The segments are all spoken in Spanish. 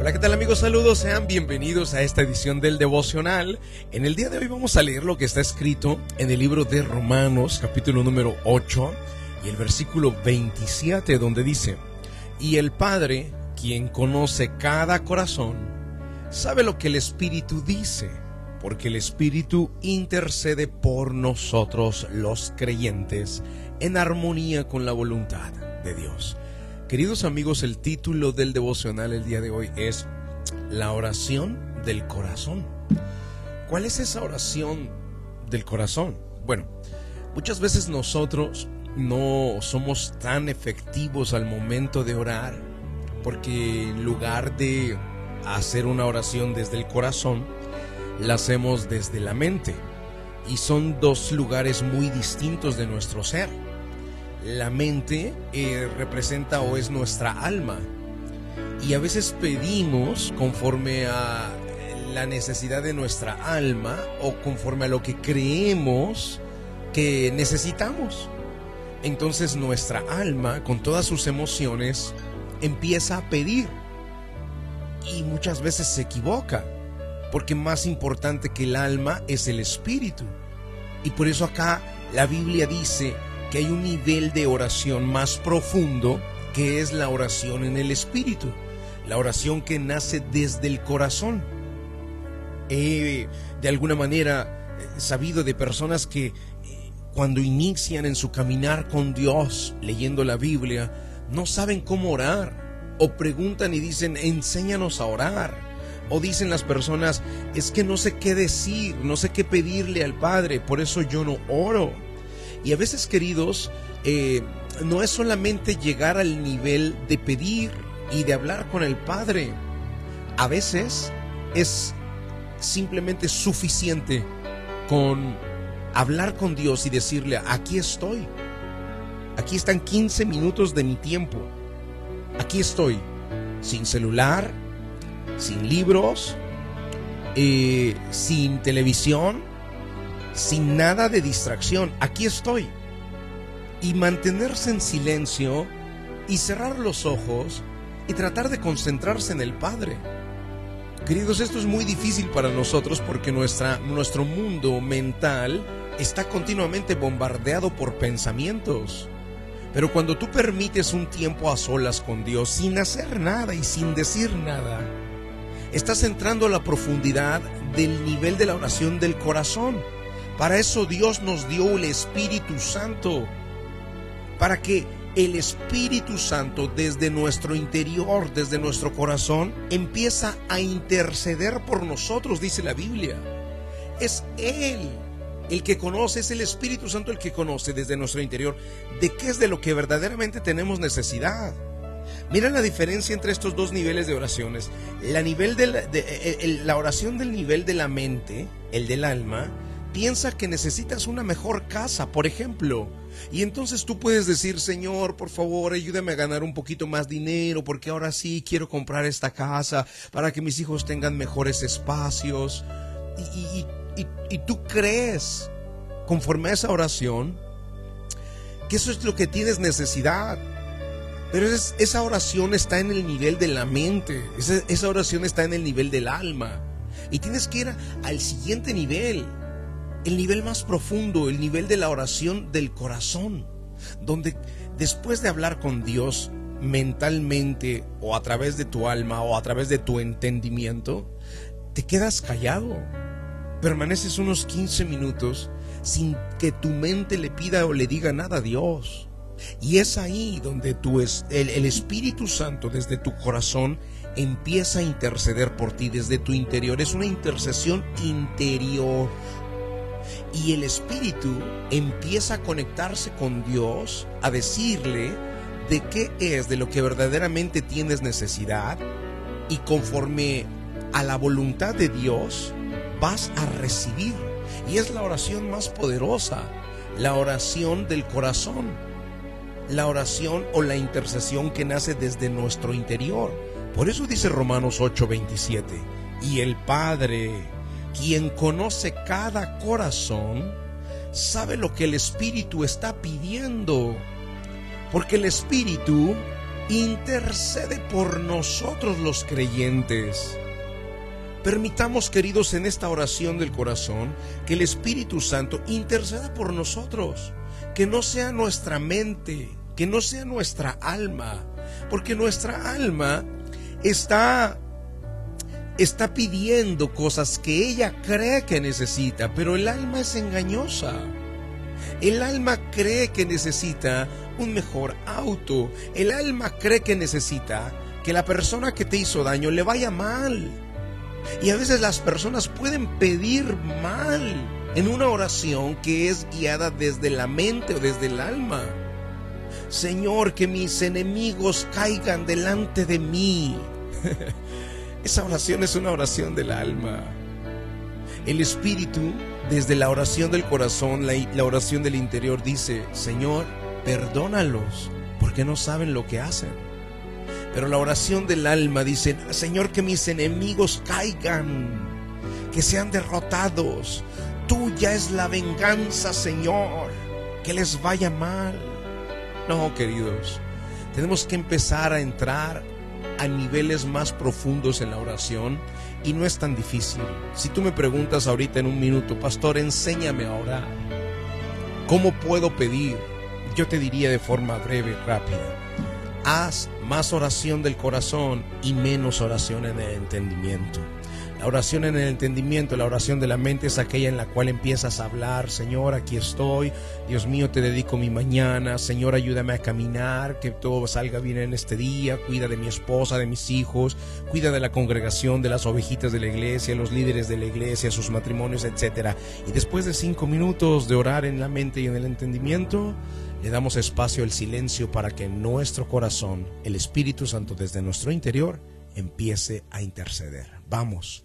Hola, ¿qué tal amigos? Saludos, sean bienvenidos a esta edición del devocional. En el día de hoy vamos a leer lo que está escrito en el libro de Romanos, capítulo número 8 y el versículo 27, donde dice, y el Padre, quien conoce cada corazón, sabe lo que el Espíritu dice, porque el Espíritu intercede por nosotros los creyentes en armonía con la voluntad de Dios. Queridos amigos, el título del devocional el día de hoy es La oración del corazón. ¿Cuál es esa oración del corazón? Bueno, muchas veces nosotros no somos tan efectivos al momento de orar porque en lugar de hacer una oración desde el corazón, la hacemos desde la mente. Y son dos lugares muy distintos de nuestro ser la mente eh, representa o es nuestra alma. Y a veces pedimos conforme a la necesidad de nuestra alma o conforme a lo que creemos que necesitamos. Entonces nuestra alma, con todas sus emociones, empieza a pedir. Y muchas veces se equivoca, porque más importante que el alma es el espíritu. Y por eso acá la Biblia dice, que hay un nivel de oración más profundo que es la oración en el espíritu, la oración que nace desde el corazón. He de alguna manera eh, sabido de personas que eh, cuando inician en su caminar con Dios leyendo la Biblia, no saben cómo orar o preguntan y dicen, enséñanos a orar. O dicen las personas, es que no sé qué decir, no sé qué pedirle al Padre, por eso yo no oro. Y a veces, queridos, eh, no es solamente llegar al nivel de pedir y de hablar con el Padre. A veces es simplemente suficiente con hablar con Dios y decirle, aquí estoy. Aquí están 15 minutos de mi tiempo. Aquí estoy, sin celular, sin libros, eh, sin televisión, sin nada de distracción. Aquí estoy. Y mantenerse en silencio y cerrar los ojos y tratar de concentrarse en el Padre. Queridos, esto es muy difícil para nosotros porque nuestra, nuestro mundo mental está continuamente bombardeado por pensamientos. Pero cuando tú permites un tiempo a solas con Dios sin hacer nada y sin decir nada, estás entrando a la profundidad del nivel de la oración del corazón para eso Dios nos dio el Espíritu Santo. Para que el Espíritu Santo desde nuestro interior, desde nuestro corazón, empieza a interceder por nosotros, dice la Biblia. Es Él el que conoce, es el Espíritu Santo el que conoce desde nuestro interior de qué es de lo que verdaderamente tenemos necesidad. Mira la diferencia entre estos dos niveles de oraciones. La, la oración del nivel de la mente, el del alma, piensa que necesitas una mejor casa, por ejemplo. Y entonces tú puedes decir, Señor, por favor, ayúdame a ganar un poquito más dinero, porque ahora sí quiero comprar esta casa para que mis hijos tengan mejores espacios. Y, tú crees, conforme a esa oración, que eso es lo que tienes necesidad. Pero esa oración está en el nivel de la mente, esa, esa oración está en el nivel del alma. Y tienes que ir al siguiente nivel el nivel más profundo, el nivel de la oración del corazón, donde después de hablar con Dios mentalmente o a través de tu alma o a través de tu entendimiento, te quedas callado. Permaneces unos 15 minutos sin que tu mente le pida o le diga nada a Dios. Y es ahí donde tú es, el, el Espíritu Santo desde tu corazón empieza a interceder por ti desde tu interior. Es una intercesión interior y el espíritu empieza a conectarse con Dios, a decirle de qué es de lo que verdaderamente tienes necesidad y conforme a la voluntad de Dios vas a recibir. Y es la oración más poderosa, la oración del corazón, la oración o la intercesión que nace desde nuestro interior. Por eso dice Romanos 8:27, y el Padre quien conoce cada corazón, sabe lo que el Espíritu está pidiendo. Porque el Espíritu intercede por nosotros los creyentes. Permitamos, queridos, en esta oración del corazón, que el Espíritu Santo interceda por nosotros, que no sea nuestra mente, que no sea nuestra alma, porque nuestra alma está está pidiendo cosas que ella cree que necesita, pero el alma es engañosa. El alma cree que necesita un mejor auto. El alma cree que necesita que la persona que te hizo daño le vaya mal. Y a veces las personas pueden pedir mal en una oración que es guiada desde la mente o desde el alma. Señor, que mis enemigos caigan delante de mí. Esa oración es una oración del alma. El Espíritu, desde la oración del corazón, la, oración del interior, dice, Señor, perdónalos, porque no saben lo que hacen. Pero la oración del alma dice, Señor, que mis enemigos caigan, que sean derrotados. Tuya es la venganza, Señor, que les vaya mal. No, queridos, tenemos que empezar a entrar a niveles más profundos en la oración y no es tan difícil. Si tú me preguntas ahorita en un minuto, pastor, enséñame a orar. ¿Cómo puedo pedir? Yo te diría de forma breve y rápida. Haz más oración del corazón y menos oración en el entendimiento. La oración en el entendimiento, la oración de la mente es aquella en la cual empiezas a hablar, Señor, aquí estoy, Dios mío, te dedico mi mañana, Señor, ayúdame a caminar, que todo salga bien en este día, cuida de mi esposa, de mis hijos, cuida de la congregación, de las ovejitas de la iglesia, los líderes de la iglesia, sus matrimonios, etc. Y después de cinco minutos de orar en la mente y en el entendimiento, le damos espacio al silencio para que nuestro corazón, el Espíritu Santo desde nuestro interior, empiece a interceder. Vamos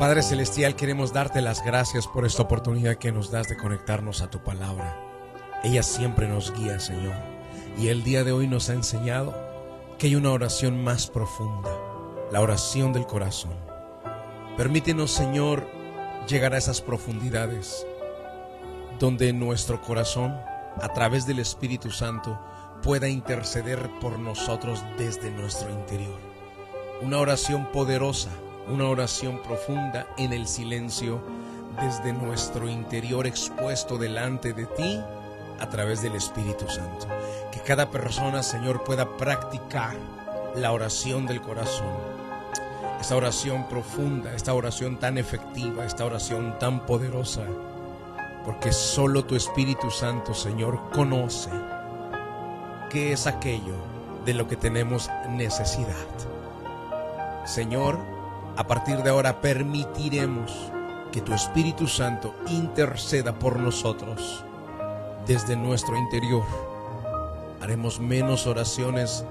Padre Celestial, queremos darte las gracias por esta oportunidad que nos das de conectarnos a tu palabra. Ella siempre nos guía, Señor. Y el día de hoy nos ha enseñado que hay una oración más profunda, la oración del corazón. Permítenos, Señor, llegar a esas profundidades donde nuestro corazón, a través del Espíritu Santo, pueda interceder por nosotros desde nuestro interior. Una oración poderosa una oración profunda en el silencio desde nuestro interior expuesto delante de ti a través del Espíritu Santo. Que cada persona, Señor, pueda practicar la oración del corazón. Esta oración profunda, esta oración tan efectiva, esta oración tan poderosa. Porque solo tu Espíritu Santo, Señor, conoce qué es aquello de lo que tenemos necesidad. Señor, a partir de ahora permitiremos que tu Espíritu Santo interceda por nosotros desde nuestro interior. Haremos menos oraciones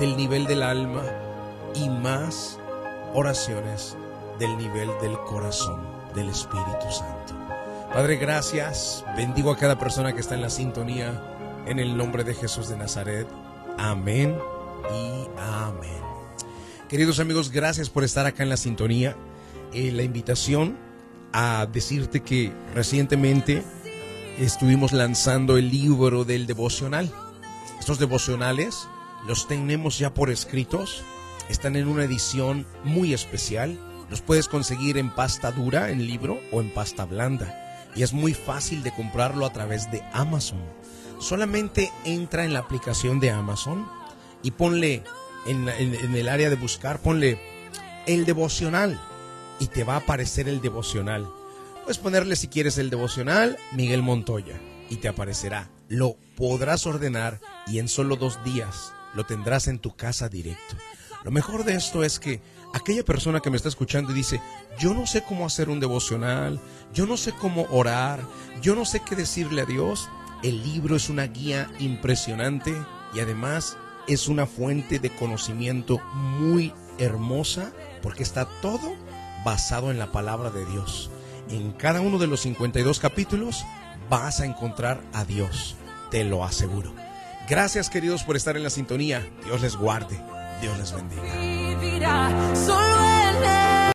del nivel del alma y más oraciones del nivel del corazón del Espíritu Santo. Padre, gracias. Bendigo a cada persona que está en la sintonía en el nombre de Jesús de Nazaret. Amén y amén. Queridos amigos, gracias por estar acá en la sintonía. Eh, la invitación a decirte que recientemente estuvimos lanzando el libro del devocional. Estos devocionales los tenemos ya por escritos, están en una edición muy especial. Los puedes conseguir en pasta dura, en libro o en pasta blanda. Y es muy fácil de comprarlo a través de Amazon. Solamente entra en la aplicación de Amazon y ponle en, el área de buscar, ponle el devocional y te va a aparecer el devocional. Puedes ponerle si quieres el devocional Miguel Montoya y te aparecerá. Lo podrás ordenar y en solo dos días lo tendrás en tu casa directo. Lo mejor de esto es que aquella persona que me está escuchando y dice, yo no sé cómo hacer un devocional, yo no sé cómo orar, yo no sé qué decirle a Dios, el libro es una guía impresionante y además es una fuente de conocimiento muy hermosa porque está todo basado en la palabra de Dios. En cada uno de los 52 capítulos vas a encontrar a Dios, te lo aseguro. Gracias queridos por estar en la sintonía. Dios les guarde. Dios les bendiga.